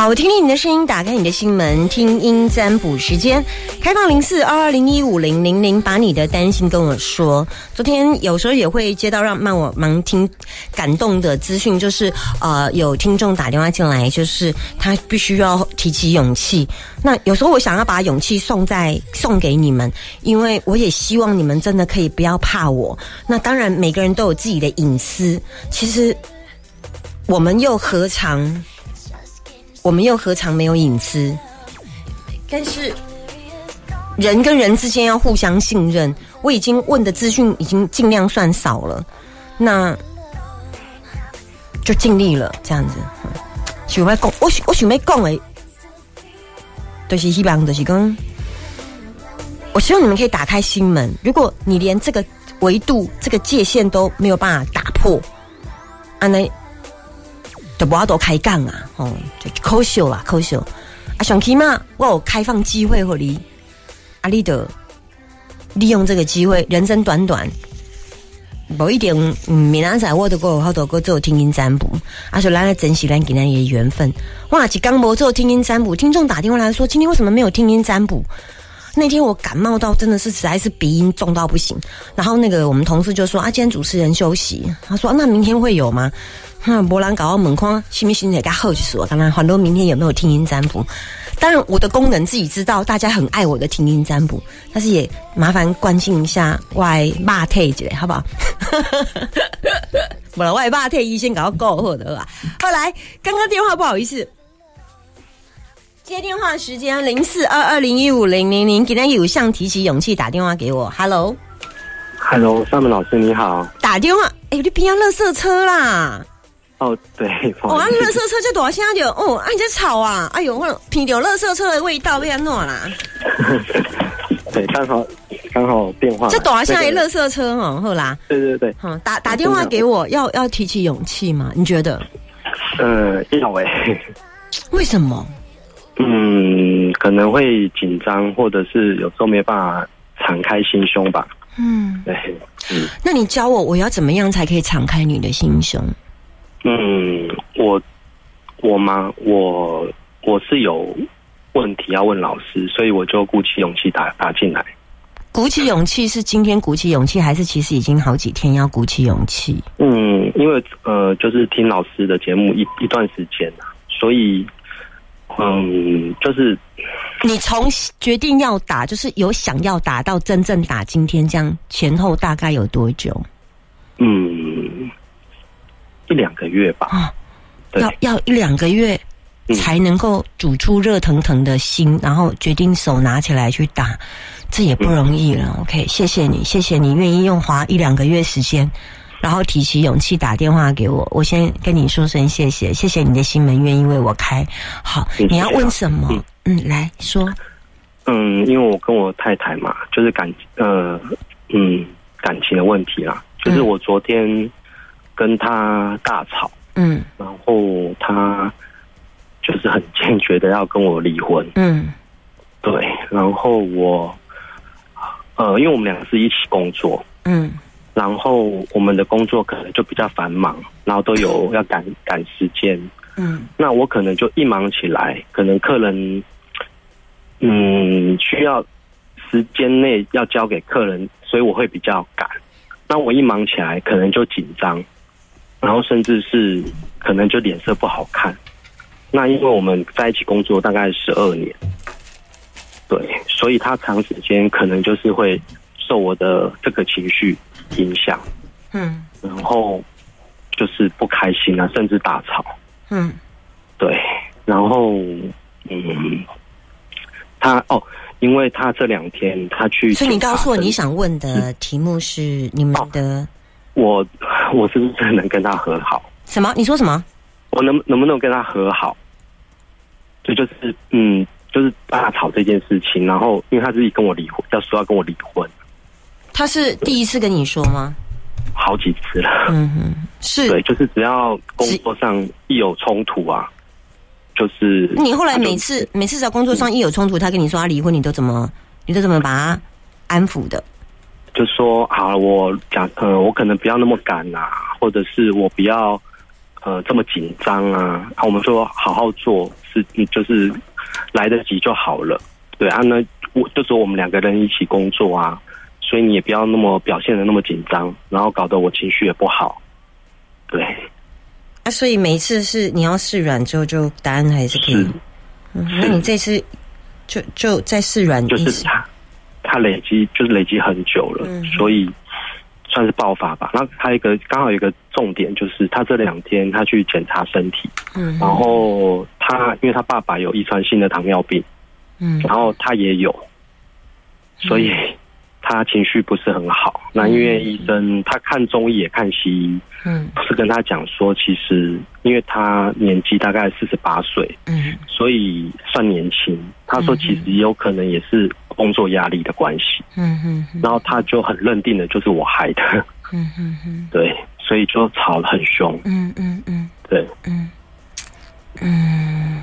好，我听听你的声音，打开你的心门，听音占卜时间，开放零四二二零一五零零零，把你的担心跟我说。昨天有时候也会接到让让我忙听感动的资讯，就是呃有听众打电话进来，就是他必须要提起勇气。那有时候我想要把勇气送在送给你们，因为我也希望你们真的可以不要怕我。那当然每个人都有自己的隐私，其实我们又何尝？我们又何尝没有隐私？但是人跟人之间要互相信任。我已经问的资讯已经尽量算少了，那就尽力了。这样子，想要讲，我我想要讲诶，就是希望，就是讲，我希望你们可以打开心门。如果你连这个维度、这个界限都没有办法打破，啊那。就不要多开杠啊，哦，就可惜啦，可惜。啊，想起码我有开放机会和你，阿丽的利用这个机会，人生短短，某一点，嗯，明仔我都过好多个做听音占卜，啊，说咱来珍惜咱跟咱的缘分。哇，几刚无做听音占卜，听众打电话来说，今天为什么没有听音占卜？那天我感冒到真的是实在是鼻音重到不行，然后那个我们同事就说啊，今天主持人休息，他说那明天会有吗？哈，波兰搞到门框，信不信也该好奇我。刚刚很多明天有没有听音占卜？当然我的功能自己知道，大家很爱我的听音占卜，但是也麻烦关心一下外骂退之类，好不好？不了，外骂退一先搞到够好的吧。后来刚刚电话不好意思。接电话时间零四二二零一五零零零，给他有向提起勇气打电话给我。Hello，Hello，上门老师你好。打电话，哎，你边要垃圾车啦？哦，对。哦，啊，垃圾车就躲下就哦，啊，你在吵啊？哎呦，我听到垃圾车的味道，被安弄啦。对，刚好刚好电话。这躲下来垃圾车哦，后啦。对对对。嗯，打打电话给我，要要提起勇气吗？你觉得？呃，要哎。为什么？嗯，可能会紧张，或者是有时候没办法敞开心胸吧。嗯，对，嗯。那你教我，我要怎么样才可以敞开你的心胸？嗯，我我吗？我我是有问题要问老师，所以我就鼓起勇气打打进来。鼓起勇气是今天鼓起勇气，还是其实已经好几天要鼓起勇气？嗯，因为呃，就是听老师的节目一一段时间了，所以。嗯，就是你从决定要打，就是有想要打到真正打今天这样前后大概有多久？嗯，一两个月吧。啊，要要一两个月才能够煮出热腾腾的心，然后决定手拿起来去打，这也不容易了。OK，谢谢你，谢谢你愿意用花一两个月时间。然后提起勇气打电话给我，我先跟你说声谢谢，谢谢你的心门愿意为我开。好，你要问什么？嗯，来说。嗯，因为我跟我太太嘛，就是感呃嗯感情的问题啦，就是我昨天跟他大吵，嗯，然后他就是很坚决的要跟我离婚，嗯，对，然后我呃，因为我们两个是一起工作，嗯。然后我们的工作可能就比较繁忙，然后都有要赶赶时间。嗯，那我可能就一忙起来，可能客人，嗯，需要时间内要交给客人，所以我会比较赶。那我一忙起来，可能就紧张，然后甚至是可能就脸色不好看。那因为我们在一起工作大概十二年，对，所以他长时间可能就是会受我的这个情绪。影响，嗯，然后就是不开心啊，甚至大吵，嗯，对，然后，嗯，他哦，因为他这两天他去，所以你告诉我你想问的题目是你们的，我我是不是能跟他和好？什么？你说什么？我能能不能跟他和好？这就是嗯，就是大吵这件事情，然后因为他自己跟我离婚，要说要跟我离婚。他是第一次跟你说吗？好几次了。嗯哼，是对，就是只要工作上一有冲突啊，就是你后来每次每次在工作上一有冲突，他跟你说他离婚，你都怎么你都怎么把他安抚的？就说好，我讲呃，我可能不要那么赶啊，或者是我不要呃这么紧张啊。我们说好好做，是就是来得及就好了。对啊，那我就说我们两个人一起工作啊。所以你也不要那么表现的那么紧张，然后搞得我情绪也不好。对，啊，所以每一次是你要试软之后，就答案还是可以。嗯，那你这次就就再试软，就是他他累积就是累积很久了，所以算是爆发吧。那他一个刚好有一个重点，就是他这两天他去检查身体，嗯，然后他因为他爸爸有遗传性的糖尿病，嗯，然后他也有，所以。他情绪不是很好，那因为医生他看中医也看西医，嗯，是跟他讲说，其实因为他年纪大概四十八岁，嗯，所以算年轻。他说其实也有可能也是工作压力的关系，嗯嗯，然后他就很认定的就是我害的，嗯嗯嗯，对，所以就吵得很凶，嗯嗯嗯，对，嗯嗯。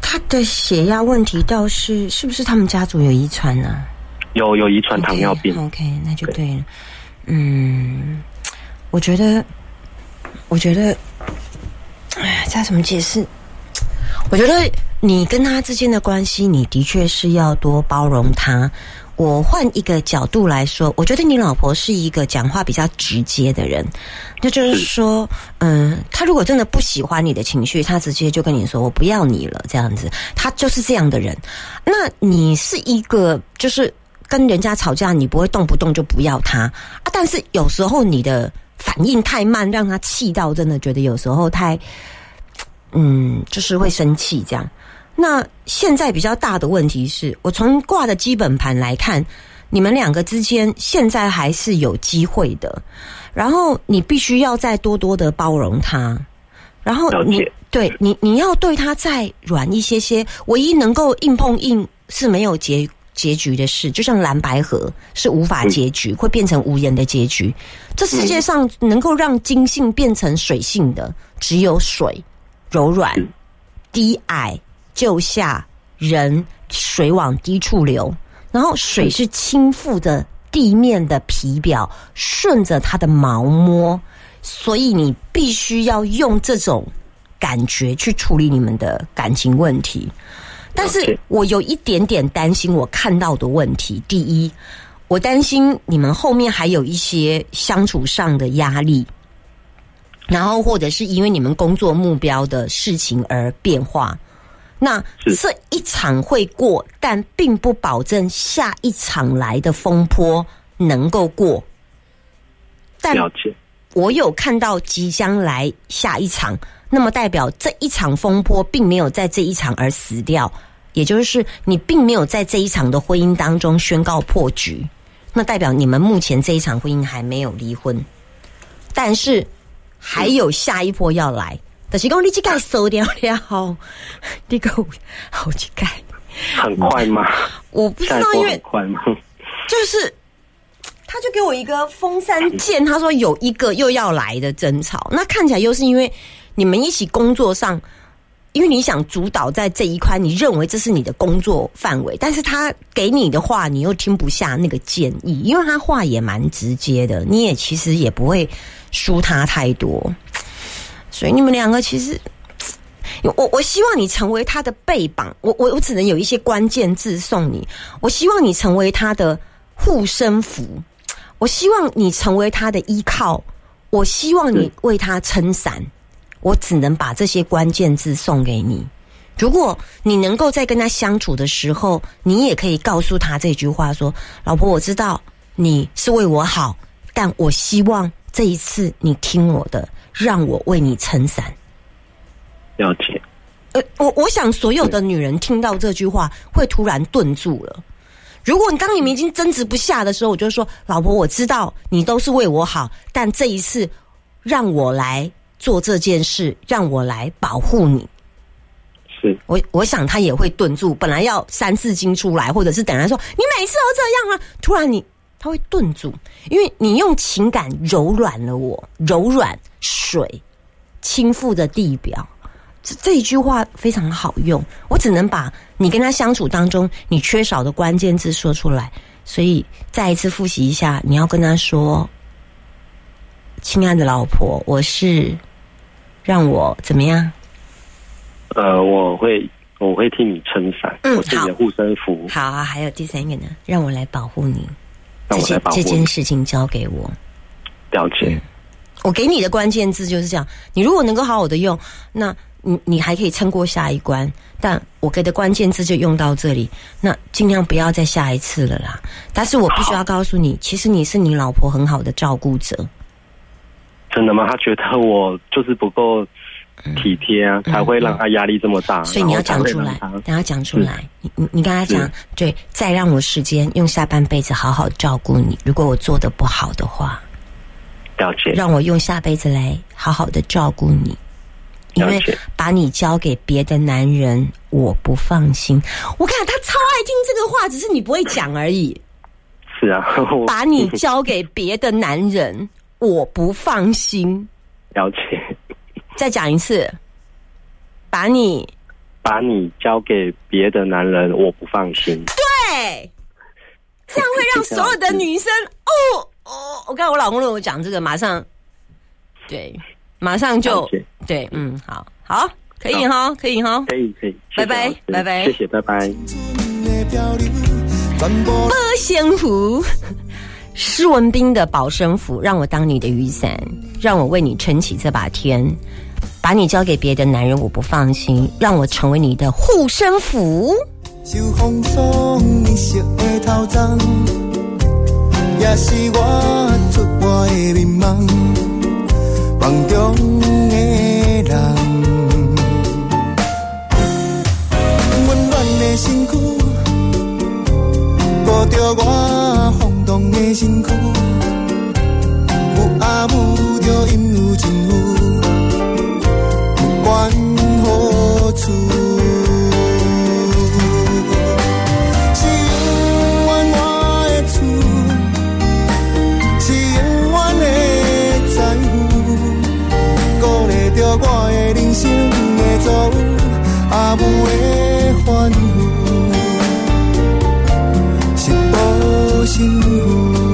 他的血压问题倒是是不是他们家族有遗传呢？有有遗传糖尿病。OK，那就对了。嗯，我觉得，我觉得，哎，再怎么解释？我觉得你跟他之间的关系，你的确是要多包容他。我换一个角度来说，我觉得你老婆是一个讲话比较直接的人，那就是说，嗯，他如果真的不喜欢你的情绪，他直接就跟你说“我不要你了”这样子，他就是这样的人。那你是一个就是跟人家吵架，你不会动不动就不要他啊，但是有时候你的反应太慢，让他气到真的觉得有时候太，嗯，就是会生气这样。那现在比较大的问题是，我从挂的基本盘来看，你们两个之间现在还是有机会的。然后你必须要再多多的包容他，然后你对你你要对他再软一些些。唯一能够硬碰硬是没有结结局的事，就像蓝白河是无法结局，会变成无言的结局。这世界上能够让金性变成水性的，只有水，柔软、低矮。就下人水往低处流，然后水是倾覆着地面的皮表，顺着它的毛摸，所以你必须要用这种感觉去处理你们的感情问题。但是我有一点点担心，我看到的问题，第一，我担心你们后面还有一些相处上的压力，然后或者是因为你们工作目标的事情而变化。那这一场会过，但并不保证下一场来的风波能够过。了解，我有看到即将来下一场，那么代表这一场风波并没有在这一场而死掉，也就是你并没有在这一场的婚姻当中宣告破局，那代表你们目前这一场婚姻还没有离婚，但是还有下一波要来。但是讲你这盖收掉了，你个好去盖，很快吗？我不知道，因为快吗？就是他就给我一个风扇剑，他说有一个又要来的争吵，那看起来又是因为你们一起工作上，因为你想主导在这一块，你认为这是你的工作范围，但是他给你的话，你又听不下那个建议，因为他话也蛮直接的，你也其实也不会输他太多。所以你们两个其实，我我希望你成为他的背膀，我我我只能有一些关键字送你。我希望你成为他的护身符，我希望你成为他的依靠，我希望你为他撑伞。我只能把这些关键字送给你。如果你能够在跟他相处的时候，你也可以告诉他这句话：说，老婆，我知道你是为我好，但我希望这一次你听我的。让我为你撑伞。了解。呃，我我想所有的女人听到这句话会突然顿住了。如果你当你们已经争执不下的时候，我就说：“老婆，我知道你都是为我好，但这一次让我来做这件事，让我来保护你。”是。我我想他也会顿住，本来要三四经出来，或者是等他说你每次都这样啊，突然你他会顿住，因为你用情感柔软了我，柔软水倾覆的地表，这这一句话非常好用，我只能把你跟他相处当中你缺少的关键字说出来，所以再一次复习一下，你要跟他说，亲爱的老婆，我是让我怎么样？呃，我会我会替你撑伞，嗯我是你的护身符，好啊，还有第三个呢，让我来保护你。让我这件这来保护你件事情交给我，了解，我给你的关键字就是这样。你如果能够好好的用，那你你还可以撑过下一关。但我给的关键字就用到这里，那尽量不要再下一次了啦。但是我必须要告诉你，其实你是你老婆很好的照顾者。真的吗？他觉得我就是不够体贴啊，才会让他压力这么大，嗯所以你要讲出来等他讲出来。你你你跟他讲是，对，再让我时间，用下半辈子好好照顾你。如果我做的不好的话，了解，让我用下辈子来好好的照顾你，因为了解把你交给别的男人，我不放心。我看他超爱听这个话，只是你不会讲而已。是啊，把你交给别的男人，我不放心。了解，再讲一次，把你把你交给别的男人，我不放心。对，这样会让所有的女生哦哦，我看我老公跟我讲这个，马上对，马上就对，嗯，好好，可以哈，可以哈。可以可以，拜拜拜拜谢谢，拜拜。的漂流，全部保鲜符，施文斌的保身符，让我当你的雨伞，让我为你撑起这把天。把你交给别的男人，我不放心，让我成为你的护身符。也是我出外的迷茫，梦中的人，温暖的身躯，顾着我晃动的身躯，有阿母着因有情有，不管何处。是永远我的厝，是永远的财富，鼓励着我的人生的走，阿母的欢呼，我心不。